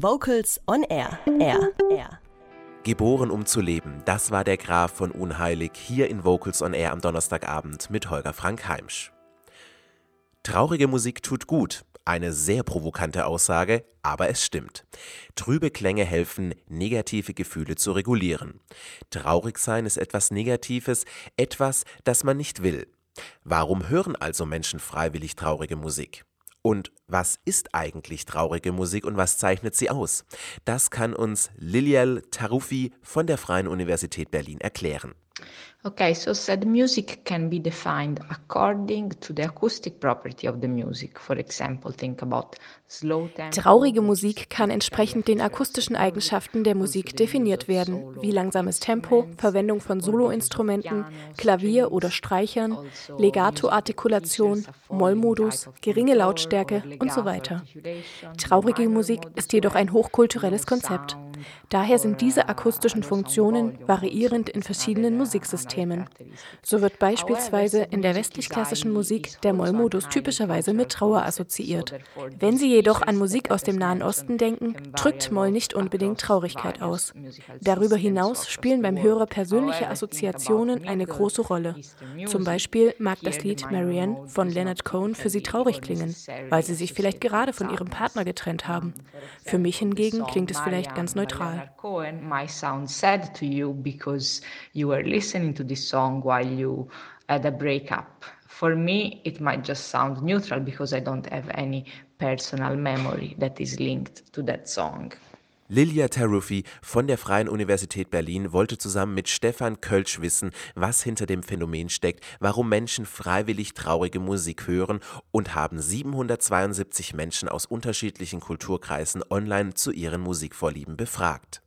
Vocals on Air. Air. Air. Geboren um zu leben, das war der Graf von Unheilig hier in Vocals on Air am Donnerstagabend mit Holger Frank Heimsch. Traurige Musik tut gut, eine sehr provokante Aussage, aber es stimmt. Trübe Klänge helfen, negative Gefühle zu regulieren. Traurig sein ist etwas Negatives, etwas, das man nicht will. Warum hören also Menschen freiwillig traurige Musik? Und was ist eigentlich traurige Musik und was zeichnet sie aus? Das kann uns Lilial Taruffi von der Freien Universität Berlin erklären. Okay, so sad music can be defined according to the acoustic property of the music. For example, think about slow tempo. Traurige Musik kann entsprechend den akustischen Eigenschaften der Musik definiert werden, wie langsames Tempo, Verwendung von Soloinstrumenten, Klavier oder Streichern, Legato-Artikulation, Mollmodus, geringe Lautstärke und so weiter. Traurige Musik ist jedoch ein hochkulturelles Konzept. Daher sind diese akustischen Funktionen variierend in verschiedenen Musiksystemen. So wird beispielsweise in der westlich-klassischen Musik der Mollmodus typischerweise mit Trauer assoziiert. Wenn Sie jedoch an Musik aus dem Nahen Osten denken, drückt Moll nicht unbedingt Traurigkeit aus. Darüber hinaus spielen beim Hörer persönliche Assoziationen eine große Rolle. Zum Beispiel mag das Lied Marianne von Leonard Cohen für Sie traurig klingen, weil Sie sich vielleicht gerade von Ihrem Partner getrennt haben. Für mich hingegen klingt es vielleicht ganz neutral neutral. Cohen might sound sad to you because you were listening to this song while you had a breakup. For me, it might just sound neutral because I don't have any personal memory that is linked to that song. Lilia Taruffi von der Freien Universität Berlin wollte zusammen mit Stefan Kölsch wissen, was hinter dem Phänomen steckt, warum Menschen freiwillig traurige Musik hören und haben 772 Menschen aus unterschiedlichen Kulturkreisen online zu ihren Musikvorlieben befragt.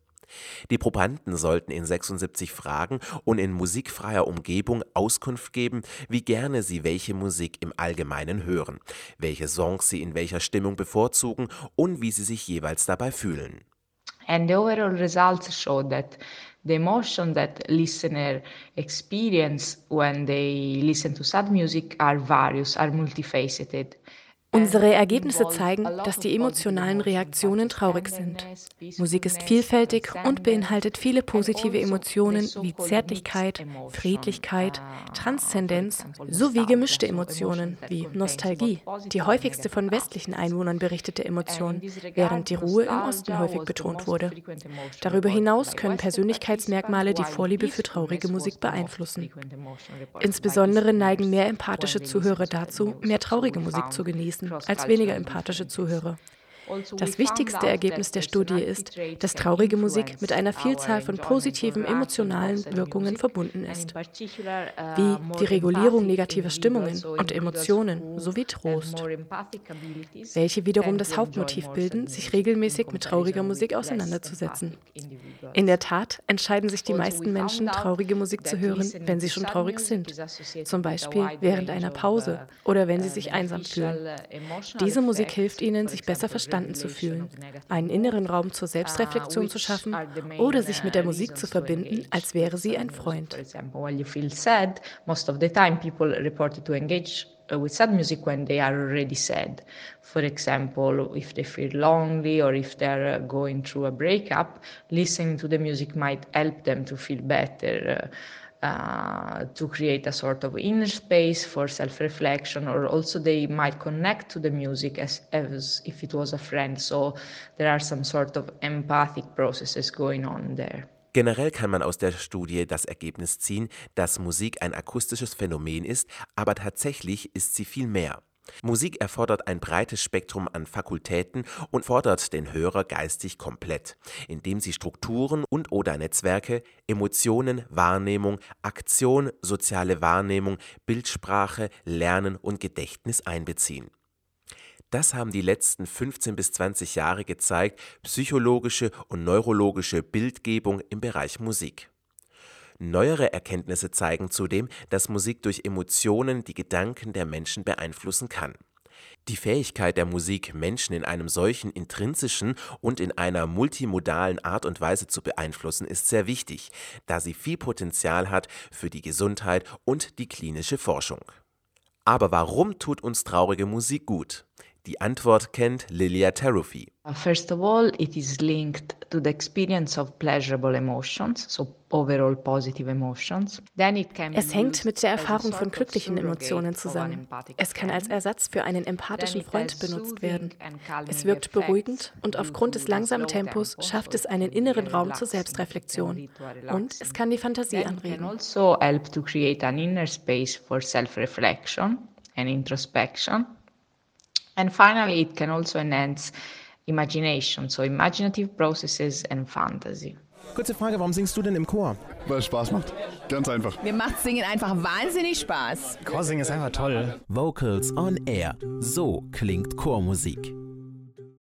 Die Probanden sollten in 76 Fragen und in musikfreier Umgebung Auskunft geben, wie gerne sie welche Musik im Allgemeinen hören, welche Songs sie in welcher Stimmung bevorzugen und wie sie sich jeweils dabei fühlen. And the overall results show that the emotion that listener experience when they listen to sad music are various, are multifaceted. Unsere Ergebnisse zeigen, dass die emotionalen Reaktionen traurig sind. Musik ist vielfältig und beinhaltet viele positive Emotionen wie Zärtlichkeit, Friedlichkeit, Transzendenz sowie gemischte Emotionen wie Nostalgie, die häufigste von westlichen Einwohnern berichtete Emotion, während die Ruhe im Osten häufig betont wurde. Darüber hinaus können Persönlichkeitsmerkmale die Vorliebe für traurige Musik beeinflussen. Insbesondere neigen mehr empathische Zuhörer dazu, mehr traurige Musik zu genießen als weniger empathische Zuhörer. Das wichtigste Ergebnis der Studie ist, dass traurige Musik mit einer Vielzahl von positiven emotionalen Wirkungen verbunden ist, wie die Regulierung negativer Stimmungen und Emotionen sowie Trost, welche wiederum das Hauptmotiv bilden, sich regelmäßig mit trauriger Musik auseinanderzusetzen. In der Tat entscheiden sich die meisten Menschen, traurige Musik zu hören, wenn sie schon traurig sind, zum Beispiel während einer Pause oder wenn sie sich einsam fühlen. Diese Musik hilft ihnen, sich besser verstanden verstanden zu fühlen, einen inneren Raum zur Selbstreflexion zu schaffen oder sich mit der Musik zu verbinden, als wäre sie ein Freund. with sad music when they are already sad. For example, if they feel lonely or if they're going through a breakup, listening to the music might help them to feel better. Uh, uh, to create a sort of inner space for self-reflection or also they might connect to the music as, as if it was a friend so there are some sort of empathic processes going on there Generell kann man aus der Studie das Ergebnis ziehen, dass Musik ein akustisches Phänomen ist, aber tatsächlich ist sie viel mehr. Musik erfordert ein breites Spektrum an Fakultäten und fordert den Hörer geistig komplett, indem sie Strukturen und/oder Netzwerke, Emotionen, Wahrnehmung, Aktion, soziale Wahrnehmung, Bildsprache, Lernen und Gedächtnis einbeziehen. Das haben die letzten 15 bis 20 Jahre gezeigt, psychologische und neurologische Bildgebung im Bereich Musik. Neuere Erkenntnisse zeigen zudem, dass Musik durch Emotionen die Gedanken der Menschen beeinflussen kann. Die Fähigkeit der Musik, Menschen in einem solchen intrinsischen und in einer multimodalen Art und Weise zu beeinflussen, ist sehr wichtig, da sie viel Potenzial hat für die Gesundheit und die klinische Forschung. Aber warum tut uns traurige Musik gut? Die Antwort kennt Lilia Teruffi. First of all, it is linked to the experience of pleasurable emotions, so overall positive emotions. Then it can es hängt mit der Erfahrung von glücklichen Emotionen zusammen. Es kann als Ersatz für einen empathischen Freund benutzt werden. Es wirkt beruhigend und aufgrund des langsamen Tempos schafft es einen inneren Raum zur Selbstreflexion. Und es kann die Fantasie anregen. also help to create an inner space for self-reflection and introspection. And finally, it can also enhance imagination, so imaginative processes and fantasy. Kurze Frage, warum singst du denn im Chor? Weil es Spaß macht. Ganz einfach. Mir macht Singen einfach wahnsinnig Spaß. Chorsingen ist einfach toll. Vocals on Air. So klingt Chormusik.